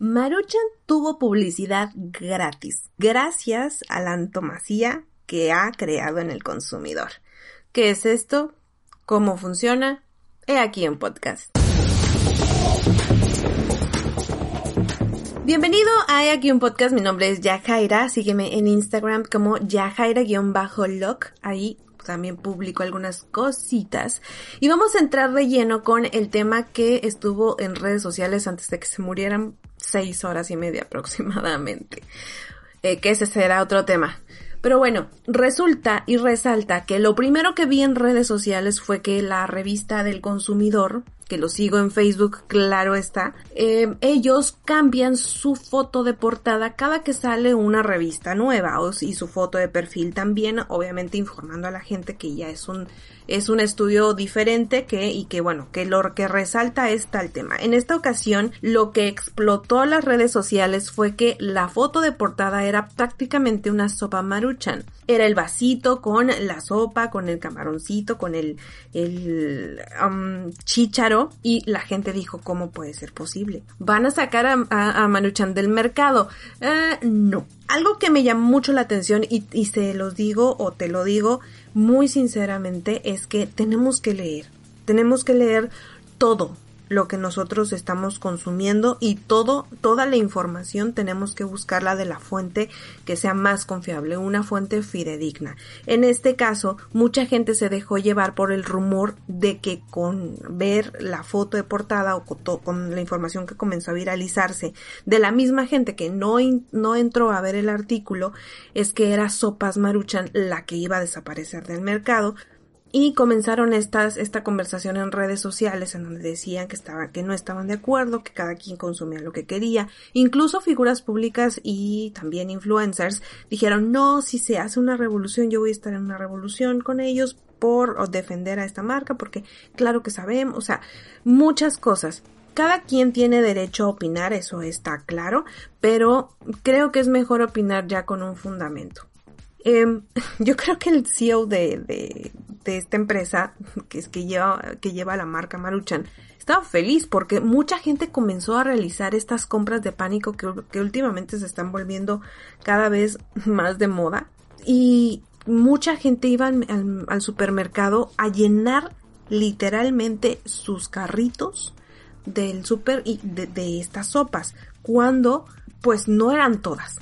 Maruchan tuvo publicidad gratis, gracias a la antomasía que ha creado en el consumidor. ¿Qué es esto? ¿Cómo funciona? He aquí en podcast. Bienvenido a He aquí un podcast, mi nombre es Yajaira, sígueme en Instagram como Yajaira-lock, ahí también publico algunas cositas. Y vamos a entrar de lleno con el tema que estuvo en redes sociales antes de que se murieran seis horas y media aproximadamente. Eh, que ese será otro tema. Pero bueno, resulta y resalta que lo primero que vi en redes sociales fue que la revista del consumidor, que lo sigo en Facebook, claro está, eh, ellos cambian su foto de portada cada que sale una revista nueva y su foto de perfil también, obviamente informando a la gente que ya es un es un estudio diferente que y que bueno, que lo que resalta es tal tema. En esta ocasión lo que explotó las redes sociales fue que la foto de portada era prácticamente una sopa maruchan. Era el vasito con la sopa, con el camaroncito, con el, el um, chícharo y la gente dijo, ¿cómo puede ser posible? ¿Van a sacar a, a, del mercado? Eh, no. Algo que me llamó mucho la atención y, y se los digo o te lo digo muy sinceramente es que tenemos que leer. Tenemos que leer todo, lo que nosotros estamos consumiendo y todo, toda la información tenemos que buscarla de la fuente que sea más confiable, una fuente fidedigna. En este caso, mucha gente se dejó llevar por el rumor de que con ver la foto de portada o con, la información que comenzó a viralizarse de la misma gente que no, no entró a ver el artículo, es que era Sopas Maruchan la que iba a desaparecer del mercado, y comenzaron estas, esta conversación en redes sociales en donde decían que estaban, que no estaban de acuerdo, que cada quien consumía lo que quería. Incluso figuras públicas y también influencers dijeron, no, si se hace una revolución, yo voy a estar en una revolución con ellos por defender a esta marca, porque claro que sabemos, o sea, muchas cosas. Cada quien tiene derecho a opinar, eso está claro, pero creo que es mejor opinar ya con un fundamento. Em, yo creo que el CEO de, de, esta empresa, que es que lleva, que lleva la marca Maruchan, estaba feliz porque mucha gente comenzó a realizar estas compras de pánico que, que últimamente se están volviendo cada vez más de moda. Y mucha gente iba al, supermercado a llenar literalmente sus carritos del super y de, de estas sopas, cuando pues no eran todas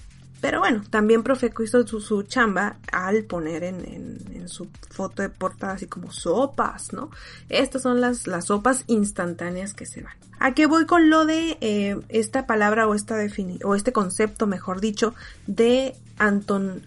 pero bueno, también Profeco hizo su, chamba al poner en, su foto de portada así como sopas, ¿no? Estas son las, las sopas instantáneas que se van. ¿A qué voy con lo de eh, esta palabra o, esta o este concepto, mejor dicho, de anton?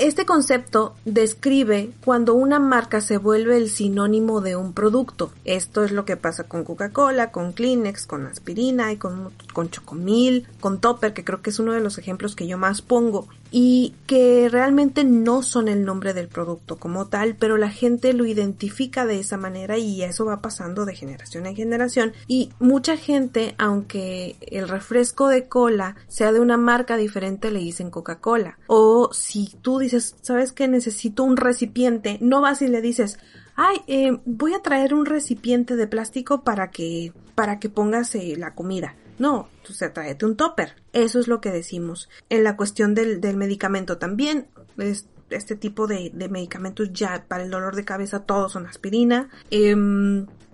Este concepto describe cuando una marca se vuelve el sinónimo de un producto. Esto es lo que pasa con Coca-Cola, con Kleenex, con aspirina y con, con Chocomil, con Topper, que creo que es uno de los ejemplos que yo más pongo y que realmente no son el nombre del producto como tal, pero la gente lo identifica de esa manera y eso va pasando de generación en generación y mucha gente, aunque el refresco de cola sea de una marca diferente, le dicen Coca-Cola. O si tú dices, ¿sabes que necesito un recipiente? No vas y le dices, ay, eh, voy a traer un recipiente de plástico para que, para que pongas eh, la comida. No, tú se tráete un topper. Eso es lo que decimos. En la cuestión del, del medicamento también, es, este tipo de, de, medicamentos ya para el dolor de cabeza todos son aspirina. Eh,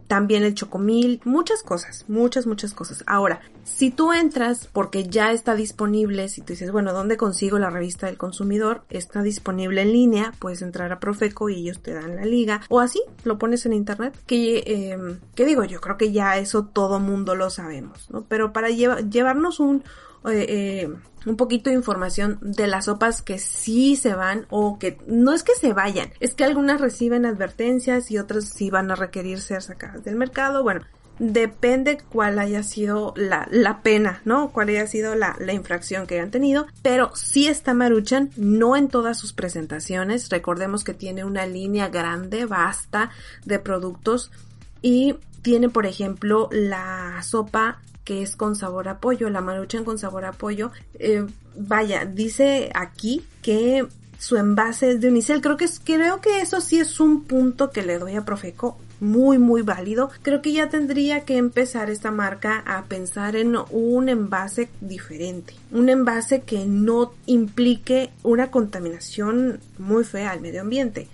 también el chocomil, muchas cosas, muchas, muchas cosas. Ahora, si tú entras porque ya está disponible, si tú dices, bueno, ¿dónde consigo la revista del consumidor? Está disponible en línea, puedes entrar a Profeco y ellos te dan la liga, o así, lo pones en internet, que, eh, ¿qué digo? Yo creo que ya eso todo mundo lo sabemos, ¿no? Pero para llevarnos un, eh, eh, un poquito de información de las sopas que sí se van o que no es que se vayan, es que algunas reciben advertencias y otras sí van a requerir ser sacadas del mercado. Bueno, depende cuál haya sido la, la pena, ¿no? Cuál haya sido la, la, infracción que hayan tenido. Pero sí está Maruchan, no en todas sus presentaciones. Recordemos que tiene una línea grande, vasta de productos. Y tiene, por ejemplo, la sopa que es con sabor a pollo, la maruchan con sabor a pollo. Eh, vaya, dice aquí que su envase es de unicel. Creo que, que eso sí es un punto que le doy a Profeco. muy muy válido, creo que ya tendría que empezar esta marca a pensar en un envase diferente, un envase que no implique una contaminación muy fea al medio ambiente.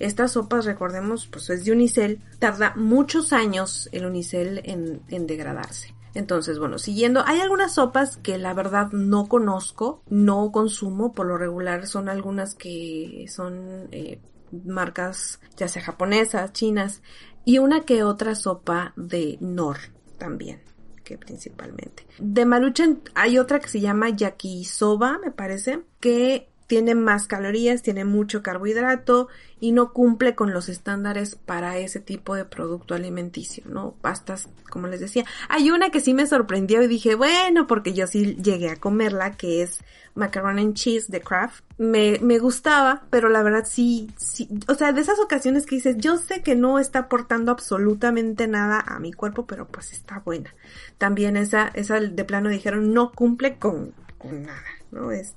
Estas sopas, recordemos, pues es de unicel, tarda muchos años el unicel en degradarse. Entonces, bueno, siguiendo, hay algunas sopas que la verdad no conozco, no consumo, por lo regular son algunas que son eh, marcas ya sea japonesas, chinas, y una que otra sopa de Nor también, que principalmente. De Maruchan hay otra que se llama yakisoba, me parece, que tiene más calorías, tiene mucho carbohidrato y no cumple con los estándares para ese tipo de producto alimenticio, ¿no? Pastas, como les decía. Hay una que sí me sorprendió y dije, bueno, porque yo sí llegué a comerla, que es macaroni and cheese de Kraft. Me, me gustaba, pero la verdad sí, sí, o sea, de esas ocasiones que dices, yo sé que no está aportando absolutamente nada a mi cuerpo, pero pues está buena. También esa, esa de plano dijeron, no cumple con, con nada, ¿no? Es,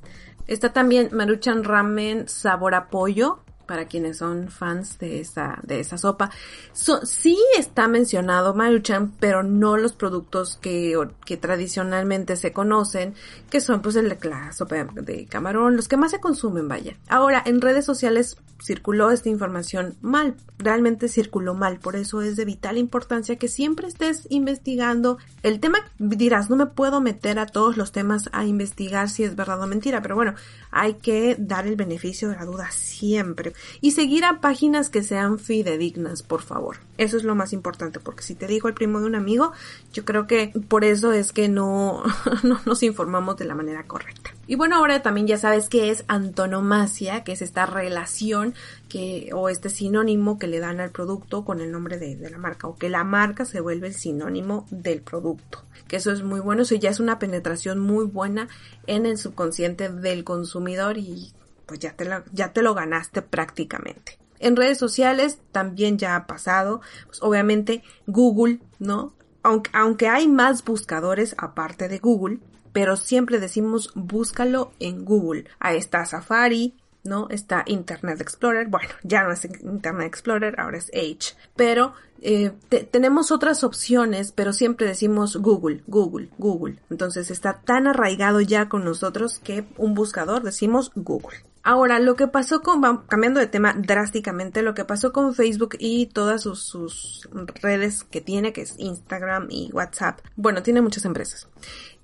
Está también Maruchan Ramen sabor a pollo, para quienes son fans de esa, de esa sopa. sí está mencionado Maruchan, pero no los productos que, que tradicionalmente se conocen, que son pues el la sopa de camarón, los que más se consumen, vaya. Ahora, en redes sociales circuló esta información mal, realmente circuló mal, por eso es de vital importancia que siempre estés investigando el tema, dirás, no me puedo meter a todos los temas a investigar si es verdad o mentira, pero bueno, hay que dar el beneficio de la duda siempre y seguir a páginas que sean fidedignas, por favor. Eso es lo más importante, porque si te digo el primo de un amigo, yo creo que por eso es que no, no nos informamos de la manera correcta. Y bueno, ahora también ya sabes qué es antonomasia, que es esta relación que, o este sinónimo que le dan al producto con el nombre de, de la marca, o que la marca se vuelve el sinónimo del producto. Que eso es muy bueno, eso ya es una penetración muy buena en el subconsciente del consumidor y pues ya te, ya te lo ganaste prácticamente. En redes sociales también ya ha pasado, pues obviamente Google, ¿no? Aunque, aunque hay más buscadores aparte de Google, pero siempre decimos búscalo en Google. Ahí está Safari, ¿no? Está Internet Explorer, bueno, ya no es Internet Explorer, ahora es Edge, pero eh, tenemos otras opciones, pero siempre decimos Google, Google, Google. Entonces está tan arraigado ya con nosotros que un buscador decimos Google. Ahora, lo que pasó con, cambiando de tema drásticamente, lo que pasó con Facebook y todas sus, redes que tiene, que es Instagram y WhatsApp, bueno, tiene muchas empresas.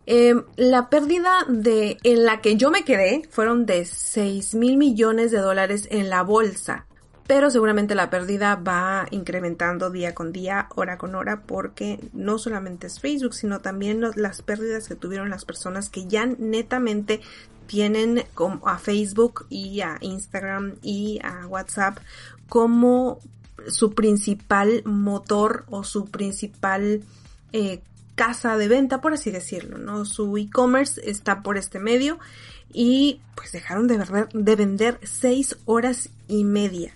Em, la pérdida de, en la que yo me quedé fueron de 6 mil millones de dólares en la bolsa. Pero seguramente la pérdida va incrementando día con día, hora con hora, porque no solamente es Facebook, sino también las pérdidas que tuvieron las personas que ya netamente tienen a Facebook y a Instagram y a WhatsApp como su principal motor o su principal eh, casa de venta, por así decirlo, ¿no? Su e-commerce está por este medio y pues dejaron de, de vender seis horas y media.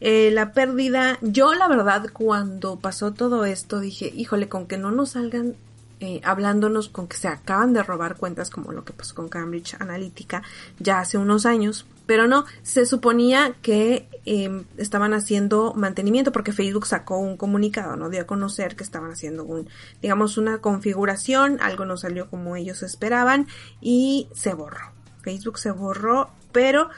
Eh, la pérdida, yo la verdad cuando pasó todo esto dije, híjole, con que no nos salgan eh, hablándonos con que se acaban de robar cuentas como lo que pasó con Cambridge Analytica ya hace unos años. Pero no, se suponía que em, estaban haciendo mantenimiento porque Facebook sacó un comunicado, ¿no? Dio a conocer que estaban haciendo un, digamos, una configuración, algo no salió como ellos esperaban y se borró. Facebook se borró, pero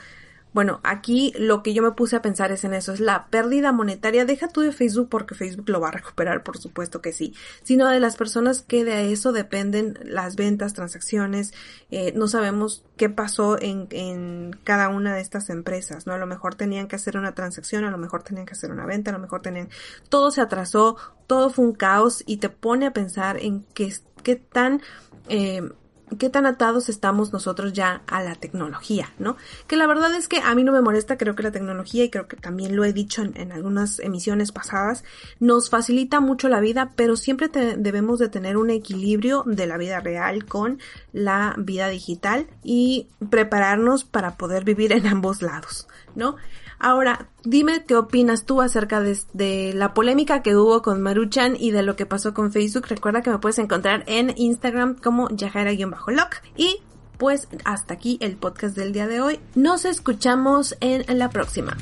bueno, aquí lo que yo me puse a pensar es en eso, es la pérdida monetaria. Deja tú de Facebook porque Facebook lo va a recuperar, por supuesto que sí, sino de las personas que de eso dependen las ventas, transacciones. Eh, no sabemos qué pasó en, en cada una de estas empresas, ¿no? A lo mejor tenían que hacer una transacción, a lo mejor tenían que hacer una venta, a lo mejor tenían... Todo se atrasó, todo fue un caos y te pone a pensar en qué, qué tan... Eh, qué tan atados estamos nosotros ya a la tecnología, ¿no? Que la verdad es que a mí no me molesta, creo que la tecnología, y creo que también lo he dicho en, algunas emisiones pasadas, nos facilita mucho la vida, pero siempre debemos de tener un equilibrio de la vida real con la vida digital y prepararnos para poder vivir en ambos lados, ¿no? Ahora, dime qué opinas tú acerca de, la polémica que hubo con Maruchan y de lo que pasó con Facebook. Recuerda que me puedes encontrar en Instagram como Yajaira-Lock. Y pues hasta aquí el podcast del día de hoy. Nos escuchamos en la próxima.